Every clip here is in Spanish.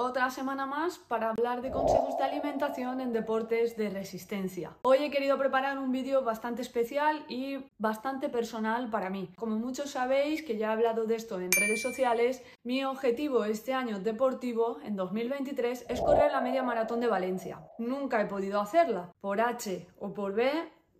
otra semana más para hablar de consejos de alimentación en deportes de resistencia. Hoy he querido preparar un vídeo bastante especial y bastante personal para mí. Como muchos sabéis, que ya he hablado de esto en redes sociales, mi objetivo este año deportivo, en 2023, es correr la media maratón de Valencia. Nunca he podido hacerla, por H o por B,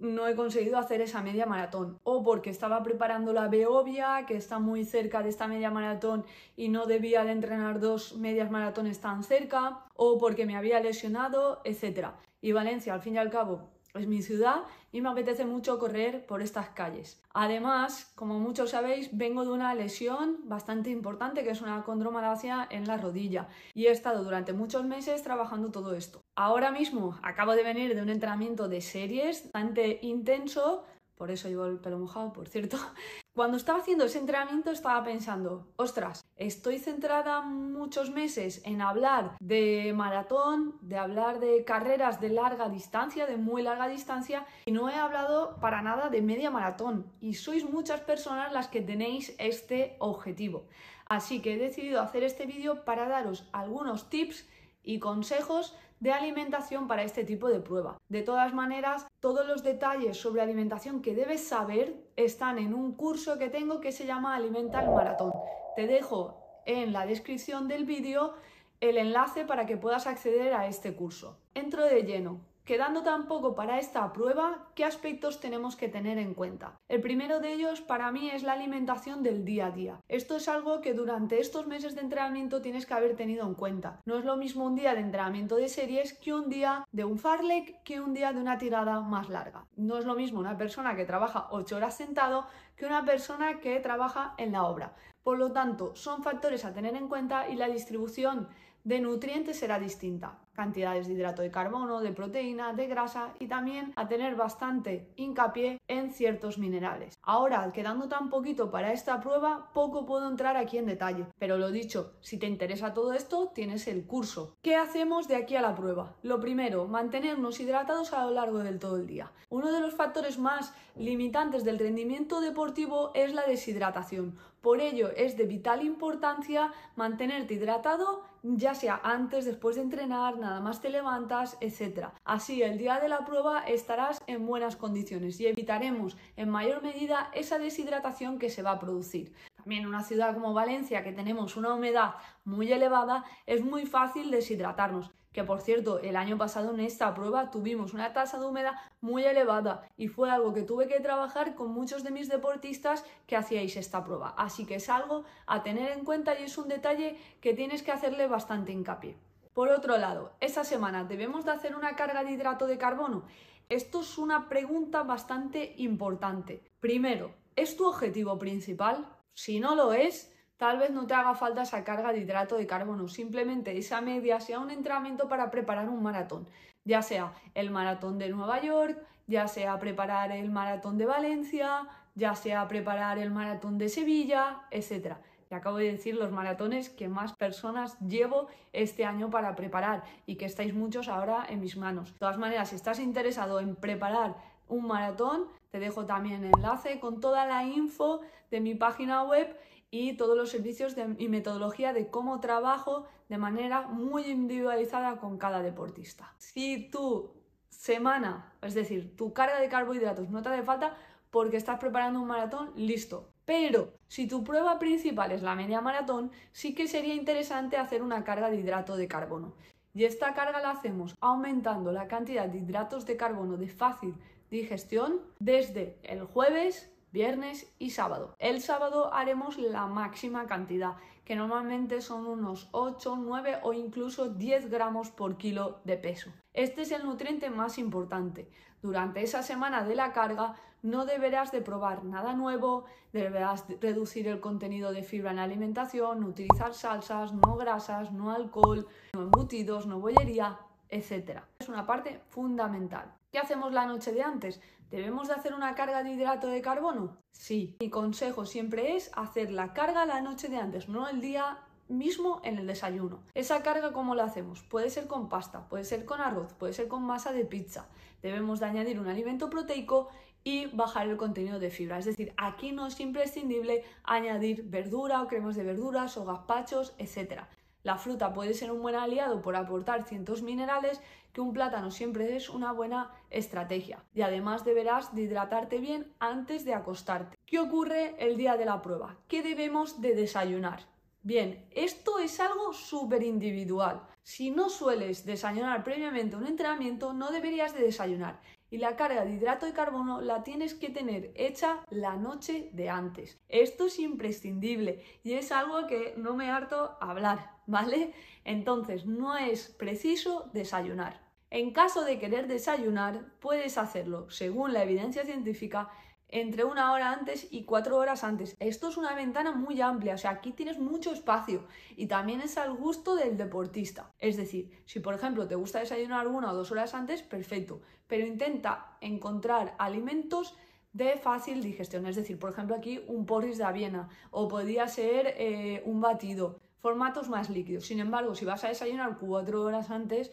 no he conseguido hacer esa media maratón. O porque estaba preparando la Beovia, que está muy cerca de esta media maratón y no debía de entrenar dos medias maratones tan cerca, o porque me había lesionado, etc. Y Valencia, al fin y al cabo, es mi ciudad y me apetece mucho correr por estas calles. Además, como muchos sabéis, vengo de una lesión bastante importante que es una condromalacia en la rodilla y he estado durante muchos meses trabajando todo esto. Ahora mismo acabo de venir de un entrenamiento de series bastante intenso por eso llevo el pelo mojado, por cierto. Cuando estaba haciendo ese entrenamiento estaba pensando, ostras, estoy centrada muchos meses en hablar de maratón, de hablar de carreras de larga distancia, de muy larga distancia, y no he hablado para nada de media maratón. Y sois muchas personas las que tenéis este objetivo. Así que he decidido hacer este vídeo para daros algunos tips y consejos de alimentación para este tipo de prueba. De todas maneras, todos los detalles sobre alimentación que debes saber están en un curso que tengo que se llama Alimenta el Maratón. Te dejo en la descripción del vídeo el enlace para que puedas acceder a este curso. Entro de lleno. Quedando tan poco para esta prueba, ¿qué aspectos tenemos que tener en cuenta? El primero de ellos para mí es la alimentación del día a día. Esto es algo que durante estos meses de entrenamiento tienes que haber tenido en cuenta. No es lo mismo un día de entrenamiento de series que un día de un farlek que un día de una tirada más larga. No es lo mismo una persona que trabaja 8 horas sentado que una persona que trabaja en la obra. Por lo tanto, son factores a tener en cuenta y la distribución de nutrientes será distinta. Cantidades de hidrato de carbono, de proteína, de grasa y también a tener bastante hincapié en ciertos minerales. Ahora, quedando tan poquito para esta prueba, poco puedo entrar aquí en detalle. Pero lo dicho, si te interesa todo esto, tienes el curso. ¿Qué hacemos de aquí a la prueba? Lo primero, mantenernos hidratados a lo largo del todo el día. Uno de los factores más limitantes del rendimiento deportivo es la deshidratación. Por ello es de vital importancia mantenerte hidratado ya sea antes, después de entrenar, nada más te levantas, etc. Así el día de la prueba estarás en buenas condiciones y evitaremos en mayor medida esa deshidratación que se va a producir. También una ciudad como Valencia, que tenemos una humedad muy elevada, es muy fácil deshidratarnos que por cierto, el año pasado en esta prueba tuvimos una tasa de humedad muy elevada y fue algo que tuve que trabajar con muchos de mis deportistas que hacíais esta prueba. Así que es algo a tener en cuenta y es un detalle que tienes que hacerle bastante hincapié. Por otro lado, esta semana debemos de hacer una carga de hidrato de carbono. Esto es una pregunta bastante importante. Primero, ¿es tu objetivo principal? Si no lo es, Tal vez no te haga falta esa carga de hidrato de carbono, simplemente esa media sea un entrenamiento para preparar un maratón, ya sea el maratón de Nueva York, ya sea preparar el maratón de Valencia, ya sea preparar el maratón de Sevilla, etc. Y acabo de decir los maratones que más personas llevo este año para preparar y que estáis muchos ahora en mis manos. De todas maneras, si estás interesado en preparar un maratón, te dejo también enlace con toda la info de mi página web y todos los servicios y metodología de cómo trabajo de manera muy individualizada con cada deportista. Si tu semana, es decir, tu carga de carbohidratos no te hace falta porque estás preparando un maratón, listo. Pero si tu prueba principal es la media maratón, sí que sería interesante hacer una carga de hidrato de carbono. Y esta carga la hacemos aumentando la cantidad de hidratos de carbono de fácil digestión desde el jueves viernes y sábado. El sábado haremos la máxima cantidad, que normalmente son unos 8, 9 o incluso 10 gramos por kilo de peso. Este es el nutriente más importante. Durante esa semana de la carga no deberás de probar nada nuevo, deberás reducir el contenido de fibra en la alimentación, utilizar salsas, no grasas, no alcohol, no embutidos, no bollería, etc. Es una parte fundamental. ¿Qué hacemos la noche de antes? ¿Debemos de hacer una carga de hidrato de carbono? Sí. Mi consejo siempre es hacer la carga la noche de antes, no el día mismo en el desayuno. Esa carga, ¿cómo la hacemos? Puede ser con pasta, puede ser con arroz, puede ser con masa de pizza. Debemos de añadir un alimento proteico y bajar el contenido de fibra. Es decir, aquí no es imprescindible añadir verdura o cremas de verduras o gazpachos, etc. La fruta puede ser un buen aliado por aportar ciertos minerales que un plátano siempre es una buena estrategia. Y además deberás de hidratarte bien antes de acostarte. ¿Qué ocurre el día de la prueba? ¿Qué debemos de desayunar? Bien, esto es algo súper individual. Si no sueles desayunar previamente un entrenamiento, no deberías de desayunar. Y la carga de hidrato de carbono la tienes que tener hecha la noche de antes. Esto es imprescindible y es algo que no me harto hablar, ¿vale? Entonces, no es preciso desayunar. En caso de querer desayunar, puedes hacerlo, según la evidencia científica, entre una hora antes y cuatro horas antes. Esto es una ventana muy amplia, o sea, aquí tienes mucho espacio y también es al gusto del deportista. Es decir, si por ejemplo te gusta desayunar una o dos horas antes, perfecto, pero intenta encontrar alimentos de fácil digestión, es decir, por ejemplo aquí un porris de avena o podría ser eh, un batido, formatos más líquidos. Sin embargo, si vas a desayunar cuatro horas antes,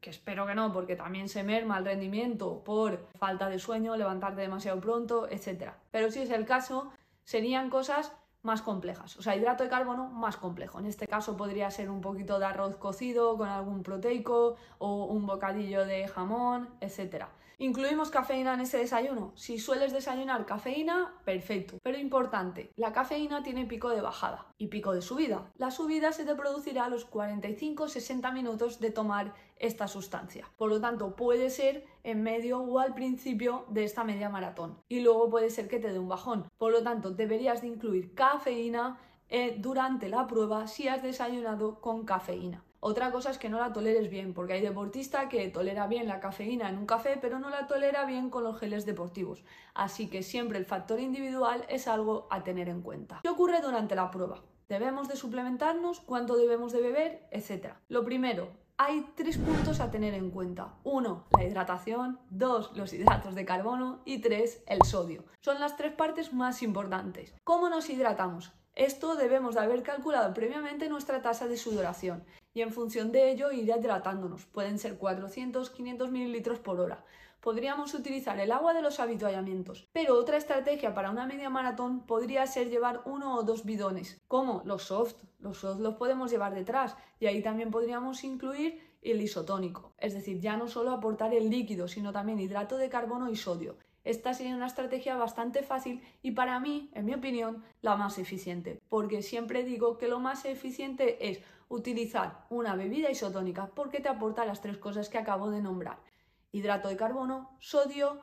que espero que no, porque también se merma el rendimiento por falta de sueño, levantarte demasiado pronto, etc. Pero si es el caso, serían cosas más complejas, o sea, hidrato de carbono más complejo. En este caso podría ser un poquito de arroz cocido con algún proteico o un bocadillo de jamón, etc. ¿Incluimos cafeína en ese desayuno? Si sueles desayunar cafeína, perfecto. Pero importante, la cafeína tiene pico de bajada y pico de subida. La subida se te producirá a los 45-60 minutos de tomar esta sustancia. Por lo tanto, puede ser en medio o al principio de esta media maratón. Y luego puede ser que te dé un bajón. Por lo tanto, deberías de incluir cafeína eh, durante la prueba si has desayunado con cafeína. Otra cosa es que no la toleres bien, porque hay deportista que tolera bien la cafeína en un café, pero no la tolera bien con los geles deportivos. Así que siempre el factor individual es algo a tener en cuenta. ¿Qué ocurre durante la prueba? ¿Debemos de suplementarnos? ¿Cuánto debemos de beber? Etcétera. Lo primero, hay tres puntos a tener en cuenta. Uno, la hidratación. Dos, los hidratos de carbono. Y tres, el sodio. Son las tres partes más importantes. ¿Cómo nos hidratamos? Esto debemos de haber calculado previamente nuestra tasa de sudoración y en función de ello ir hidratándonos. Pueden ser 400, 500 mililitros por hora. Podríamos utilizar el agua de los habituallamientos, pero otra estrategia para una media maratón podría ser llevar uno o dos bidones, como los soft. Los soft los podemos llevar detrás y ahí también podríamos incluir el isotónico, es decir, ya no solo aportar el líquido, sino también hidrato de carbono y sodio. Esta sería una estrategia bastante fácil y para mí, en mi opinión, la más eficiente, porque siempre digo que lo más eficiente es utilizar una bebida isotónica porque te aporta las tres cosas que acabo de nombrar. Hidrato de carbono, sodio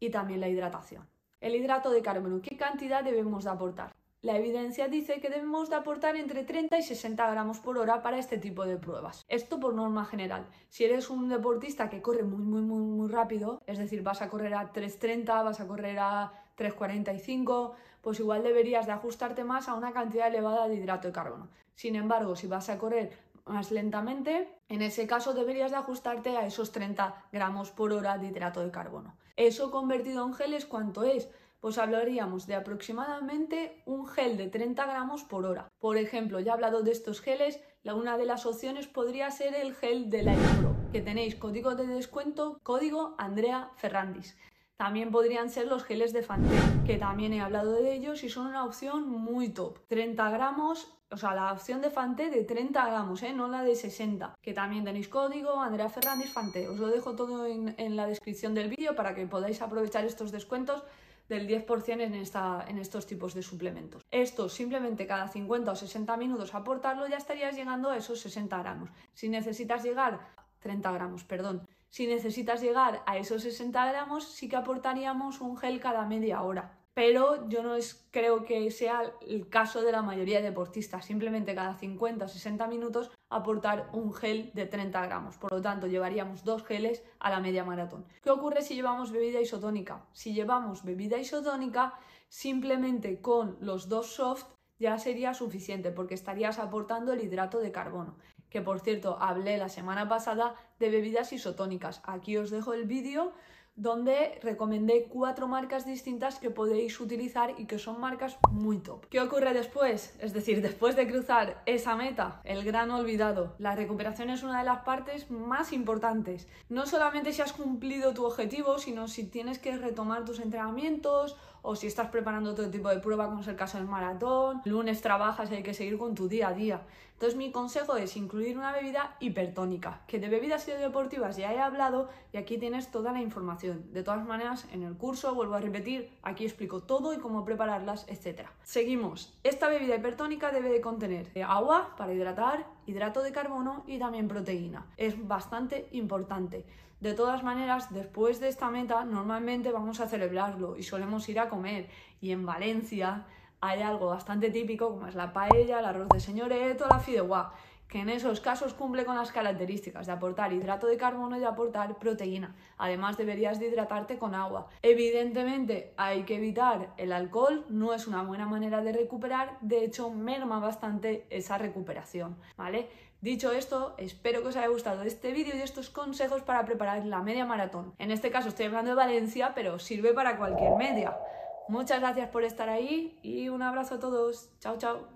y también la hidratación. El hidrato de carbono, ¿qué cantidad debemos de aportar? La evidencia dice que debemos de aportar entre 30 y 60 gramos por hora para este tipo de pruebas. Esto por norma general. Si eres un deportista que corre muy, muy, muy, muy rápido, es decir, vas a correr a 3.30, vas a correr a 3.45, pues igual deberías de ajustarte más a una cantidad elevada de hidrato de carbono. Sin embargo, si vas a correr más lentamente, en ese caso deberías de ajustarte a esos 30 gramos por hora de hidrato de carbono. Eso convertido en geles, ¿cuánto es? Pues hablaríamos de aproximadamente un gel de 30 gramos por hora. Por ejemplo, ya he hablado de estos geles, una de las opciones podría ser el gel de la Pro, que tenéis código de descuento, código Andrea Ferrandis. También podrían ser los geles de Fante, que también he hablado de ellos y son una opción muy top. 30 gramos, o sea, la opción de Fante de 30 gramos, ¿eh? no la de 60. Que también tenéis código Andrea Ferrandis Fante. Os lo dejo todo en, en la descripción del vídeo para que podáis aprovechar estos descuentos del 10% en, esta, en estos tipos de suplementos. Esto simplemente cada 50 o 60 minutos aportarlo ya estarías llegando a esos 60 gramos. Si necesitas llegar, 30 gramos, perdón. Si necesitas llegar a esos 60 gramos, sí que aportaríamos un gel cada media hora pero yo no es, creo que sea el caso de la mayoría de deportistas. Simplemente cada 50 o 60 minutos aportar un gel de 30 gramos. Por lo tanto, llevaríamos dos geles a la media maratón. ¿Qué ocurre si llevamos bebida isotónica? Si llevamos bebida isotónica, simplemente con los dos soft ya sería suficiente porque estarías aportando el hidrato de carbono. Que por cierto, hablé la semana pasada de bebidas isotónicas. Aquí os dejo el vídeo donde recomendé cuatro marcas distintas que podéis utilizar y que son marcas muy top. ¿Qué ocurre después? Es decir, después de cruzar esa meta, el gran olvidado, la recuperación es una de las partes más importantes. No solamente si has cumplido tu objetivo, sino si tienes que retomar tus entrenamientos o si estás preparando todo tipo de prueba, como es el caso del maratón, lunes trabajas y hay que seguir con tu día a día. Entonces mi consejo es incluir una bebida hipertónica, que de bebidas y deportivas ya he hablado y aquí tienes toda la información. De todas maneras, en el curso, vuelvo a repetir, aquí explico todo y cómo prepararlas, etc. Seguimos. Esta bebida hipertónica debe de contener agua para hidratar, hidrato de carbono y también proteína. Es bastante importante. De todas maneras, después de esta meta, normalmente vamos a celebrarlo y solemos ir a comer. Y en Valencia hay algo bastante típico como es la paella, el arroz de señoreto, la fideuá, que en esos casos cumple con las características de aportar hidrato de carbono y de aportar proteína. Además deberías de hidratarte con agua. Evidentemente hay que evitar el alcohol, no es una buena manera de recuperar, de hecho merma bastante esa recuperación, ¿vale? Dicho esto, espero que os haya gustado este vídeo y estos consejos para preparar la media maratón. En este caso estoy hablando de Valencia, pero sirve para cualquier media. Muchas gracias por estar ahí y un abrazo a todos. Chao, chao.